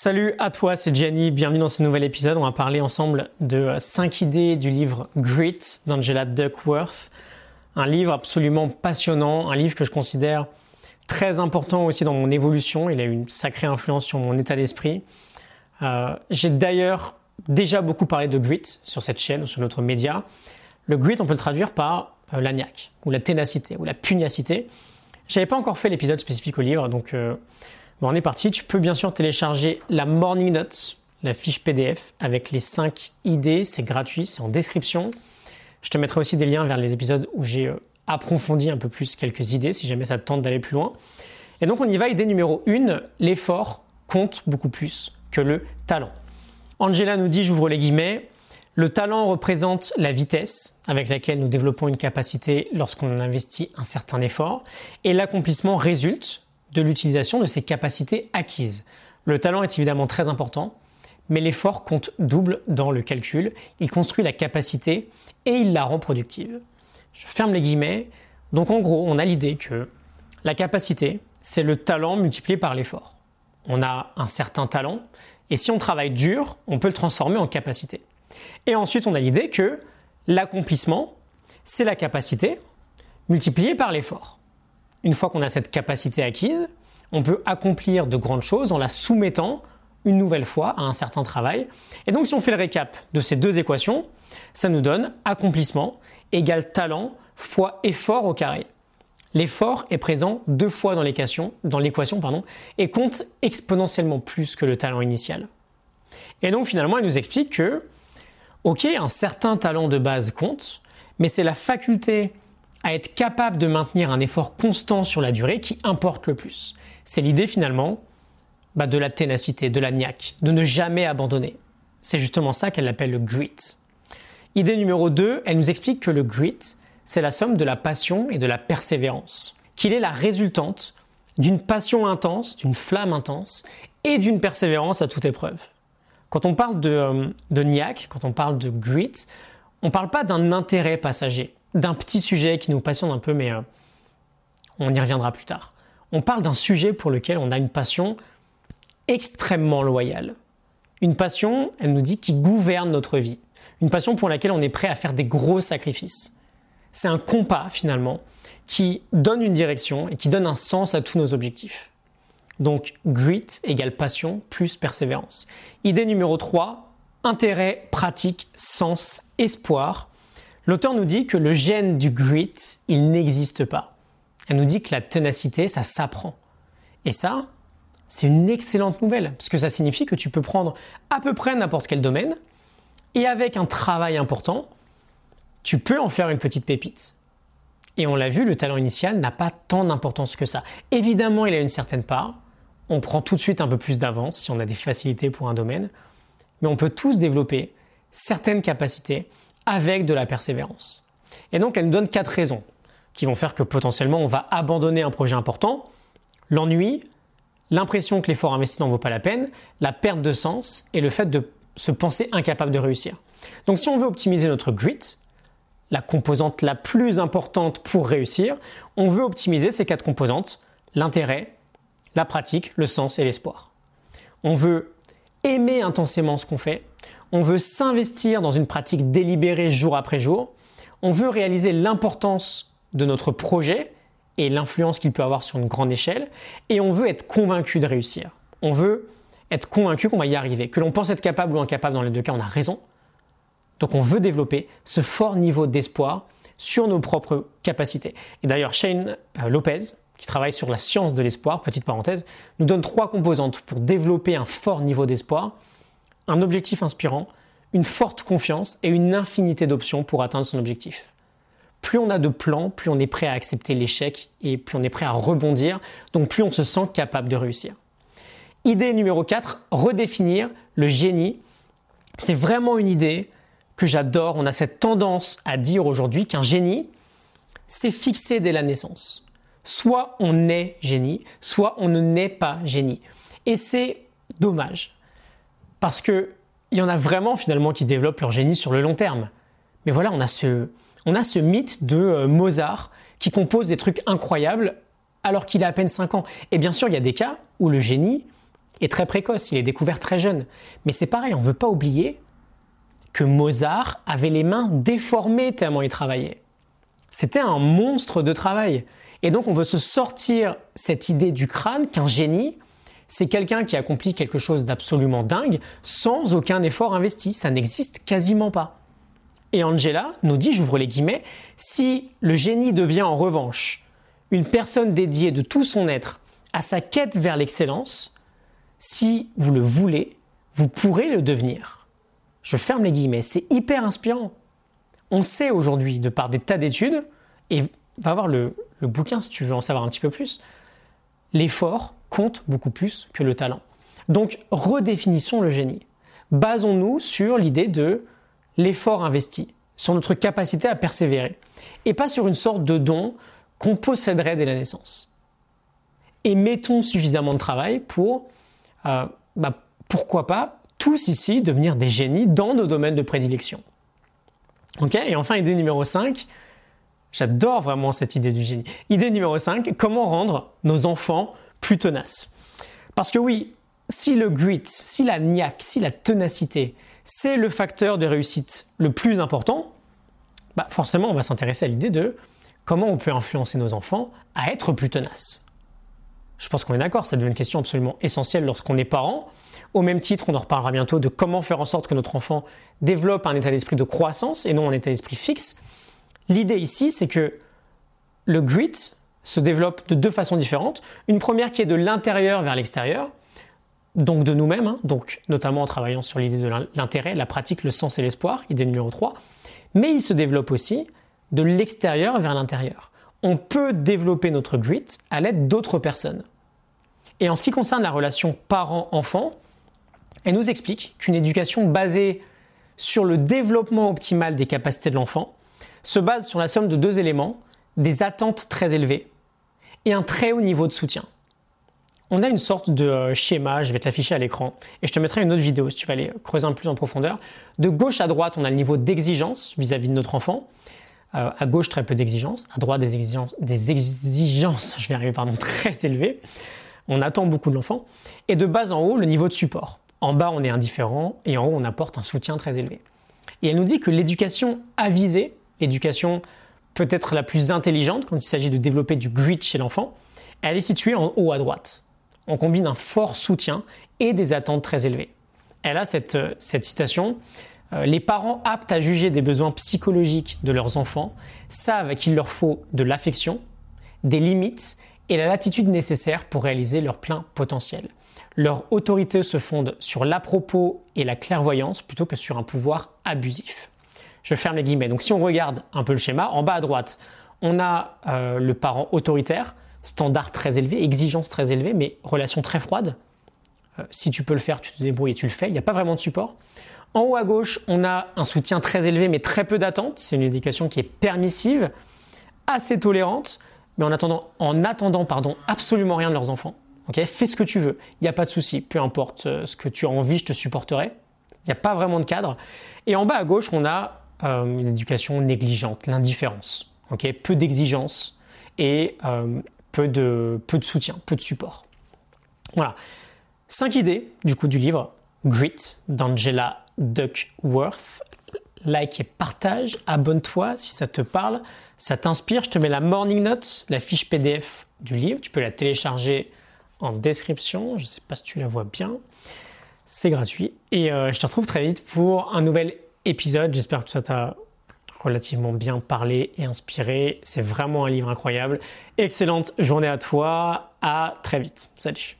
Salut à toi, c'est Gianni, bienvenue dans ce nouvel épisode. On va parler ensemble de 5 idées du livre Grit d'Angela Duckworth. Un livre absolument passionnant, un livre que je considère très important aussi dans mon évolution. Il a eu une sacrée influence sur mon état d'esprit. Euh, j'ai d'ailleurs déjà beaucoup parlé de grit sur cette chaîne ou sur notre média. Le grit, on peut le traduire par euh, l'agnac, ou la ténacité, ou la pugnacité. J'avais pas encore fait l'épisode spécifique au livre, donc euh, bon, on est parti. Tu peux bien sûr télécharger la Morning Notes, la fiche PDF avec les 5 idées. C'est gratuit, c'est en description. Je te mettrai aussi des liens vers les épisodes où j'ai approfondi un peu plus quelques idées, si jamais ça te tente d'aller plus loin. Et donc on y va, idée numéro 1, l'effort compte beaucoup plus que le talent. Angela nous dit, j'ouvre les guillemets, le talent représente la vitesse avec laquelle nous développons une capacité lorsqu'on investit un certain effort, et l'accomplissement résulte de l'utilisation de ces capacités acquises. Le talent est évidemment très important, mais l'effort compte double dans le calcul. Il construit la capacité et il la rend productive. Je ferme les guillemets. Donc en gros, on a l'idée que la capacité, c'est le talent multiplié par l'effort. On a un certain talent, et si on travaille dur, on peut le transformer en capacité. Et ensuite, on a l'idée que l'accomplissement, c'est la capacité multipliée par l'effort. Une fois qu'on a cette capacité acquise, on peut accomplir de grandes choses en la soumettant une nouvelle fois à un certain travail. Et donc si on fait le récap de ces deux équations, ça nous donne accomplissement égale talent fois effort au carré. L'effort est présent deux fois dans l'équation, et compte exponentiellement plus que le talent initial. Et donc finalement, elle nous explique que, ok, un certain talent de base compte, mais c'est la faculté à être capable de maintenir un effort constant sur la durée qui importe le plus. C'est l'idée finalement bah, de la ténacité, de la niaque, de ne jamais abandonner. C'est justement ça qu'elle appelle le grit. Idée numéro 2, elle nous explique que le grit, c'est la somme de la passion et de la persévérance, qu'il est la résultante d'une passion intense, d'une flamme intense et d'une persévérance à toute épreuve. Quand on parle de, euh, de quand on parle de grit, on ne parle pas d'un intérêt passager, d'un petit sujet qui nous passionne un peu, mais euh, on y reviendra plus tard. On parle d'un sujet pour lequel on a une passion extrêmement loyale. Une passion, elle nous dit, qui gouverne notre vie. Une passion pour laquelle on est prêt à faire des gros sacrifices c'est un compas finalement qui donne une direction et qui donne un sens à tous nos objectifs. Donc grit égale passion plus persévérance. Idée numéro 3, intérêt, pratique, sens, espoir. L'auteur nous dit que le gène du grit, il n'existe pas. Elle nous dit que la ténacité, ça s'apprend. Et ça, c'est une excellente nouvelle, parce que ça signifie que tu peux prendre à peu près n'importe quel domaine, et avec un travail important, tu peux en faire une petite pépite. Et on l'a vu, le talent initial n'a pas tant d'importance que ça. Évidemment, il a une certaine part. On prend tout de suite un peu plus d'avance si on a des facilités pour un domaine. Mais on peut tous développer certaines capacités avec de la persévérance. Et donc, elle nous donne quatre raisons qui vont faire que potentiellement on va abandonner un projet important. L'ennui, l'impression que l'effort investi n'en vaut pas la peine, la perte de sens et le fait de se penser incapable de réussir. Donc si on veut optimiser notre grit, la composante la plus importante pour réussir, on veut optimiser ces quatre composantes, l'intérêt, la pratique, le sens et l'espoir. On veut aimer intensément ce qu'on fait, on veut s'investir dans une pratique délibérée jour après jour, on veut réaliser l'importance de notre projet et l'influence qu'il peut avoir sur une grande échelle, et on veut être convaincu de réussir. On veut être convaincu qu'on va y arriver. Que l'on pense être capable ou incapable dans les deux cas, on a raison, donc on veut développer ce fort niveau d'espoir sur nos propres capacités. Et d'ailleurs, Shane euh, Lopez, qui travaille sur la science de l'espoir, petite parenthèse, nous donne trois composantes pour développer un fort niveau d'espoir, un objectif inspirant, une forte confiance et une infinité d'options pour atteindre son objectif. Plus on a de plans, plus on est prêt à accepter l'échec et plus on est prêt à rebondir, donc plus on se sent capable de réussir. Idée numéro 4, redéfinir le génie. C'est vraiment une idée que j'adore. On a cette tendance à dire aujourd'hui qu'un génie, c'est fixé dès la naissance. Soit on est génie, soit on ne naît pas génie. Et c'est dommage. Parce que il y en a vraiment finalement qui développent leur génie sur le long terme. Mais voilà, on a ce, on a ce mythe de euh, Mozart qui compose des trucs incroyables alors qu'il a à peine 5 ans. Et bien sûr, il y a des cas où le génie, est très précoce, il est découvert très jeune. Mais c'est pareil, on ne veut pas oublier que Mozart avait les mains déformées tellement il travaillait. C'était un monstre de travail. Et donc on veut se sortir cette idée du crâne qu'un génie, c'est quelqu'un qui accomplit quelque chose d'absolument dingue sans aucun effort investi. Ça n'existe quasiment pas. Et Angela nous dit, j'ouvre les guillemets, si le génie devient en revanche une personne dédiée de tout son être à sa quête vers l'excellence, si vous le voulez, vous pourrez le devenir. Je ferme les guillemets, c'est hyper inspirant. On sait aujourd'hui, de par des tas d'études, et va voir le, bouquin si tu veux en savoir un petit peu plus, l'effort compte beaucoup plus que le talent. Donc redéfinissons le génie. Basons-nous sur l'idée de l'effort investi, sur notre capacité à persévérer, et pas sur une sorte de don qu'on posséderait dès la naissance. Et mettons suffisamment de travail pour, euh, bah, pourquoi pas, tous ici devenir des génies dans nos domaines de prédilection. Ok? Et enfin, idée numéro 5, j'adore vraiment cette idée du génie. Idée numéro 5, comment rendre nos enfants plus tenaces? Parce que oui, si le grit, si la niaque, si la ténacité, c'est le facteur de réussite le plus important, bah forcément on va s'intéresser à l'idée de comment on peut influencer nos enfants à être plus tenaces. Je pense qu'on est d'accord, ça devient une question absolument essentielle lorsqu'on est parent. Au même titre, on en reparlera bientôt de comment faire en sorte que notre enfant développe un état d'esprit de croissance et non un état d'esprit fixe. L'idée ici, c'est que le grit se développe de deux façons différentes. Une première qui est de l'intérieur vers l'extérieur, donc de nous-mêmes, hein, donc notamment en travaillant sur l'idée de l'intérêt, la pratique, le sens et l'espoir, idée numéro 3. Mais il se développe aussi de l'extérieur vers l'intérieur. On peut développer notre grit à l'aide d'autres personnes. Et en ce qui concerne la relation parent-enfant, elle nous explique qu'une éducation basée sur le développement optimal des capacités de l'enfant se base sur la somme de deux éléments, des attentes très élevées et un très haut niveau de soutien. On a une sorte de euh, schéma, je vais te l'afficher à l'écran, et je te mettrai une autre vidéo si tu vas aller creuser un peu plus en profondeur. De gauche à droite, on a le niveau d'exigence vis-à-vis de notre enfant, euh, à gauche, très peu d'exigences. À droite, des exigences, des exigences je vais arriver, pardon, très élevées. On attend beaucoup de l'enfant. Et de bas en haut, le niveau de support. En bas, on est indifférent et en haut, on apporte un soutien très élevé. Et elle nous dit que l'éducation avisée, l'éducation peut-être la plus intelligente quand il s'agit de développer du grit chez l'enfant, elle est située en haut à droite. On combine un fort soutien et des attentes très élevées. Elle a cette, euh, cette citation euh, les parents aptes à juger des besoins psychologiques de leurs enfants savent qu'il leur faut de l'affection, des limites et la latitude nécessaire pour réaliser leur plein potentiel. Leur autorité se fonde sur l'à-propos et la clairvoyance plutôt que sur un pouvoir abusif. Je ferme les guillemets. Donc si on regarde un peu le schéma, en bas à droite, on a euh, le parent autoritaire, standard très élevé, exigence très élevée, mais relation très froide. Euh, si tu peux le faire, tu te débrouilles et tu le fais. Il n'y a pas vraiment de support. En haut à gauche, on a un soutien très élevé mais très peu d'attente. C'est une éducation qui est permissive, assez tolérante, mais en attendant, en attendant pardon, absolument rien de leurs enfants. Ok, Fais ce que tu veux, il n'y a pas de souci, peu importe euh, ce que tu as envie, je te supporterai. Il n'y a pas vraiment de cadre. Et en bas à gauche, on a euh, une éducation négligente, l'indifférence. Peu d'exigence et euh, peu, de, peu de soutien, peu de support. Voilà. Cinq idées du coup du livre Grit d'Angela Duckworth. Like et partage, abonne-toi si ça te parle, ça t'inspire. Je te mets la morning note, la fiche PDF du livre. Tu peux la télécharger en description. Je ne sais pas si tu la vois bien. C'est gratuit. Et euh, je te retrouve très vite pour un nouvel épisode. J'espère que ça t'a relativement bien parlé et inspiré. C'est vraiment un livre incroyable. Excellente journée à toi. À très vite. Salut.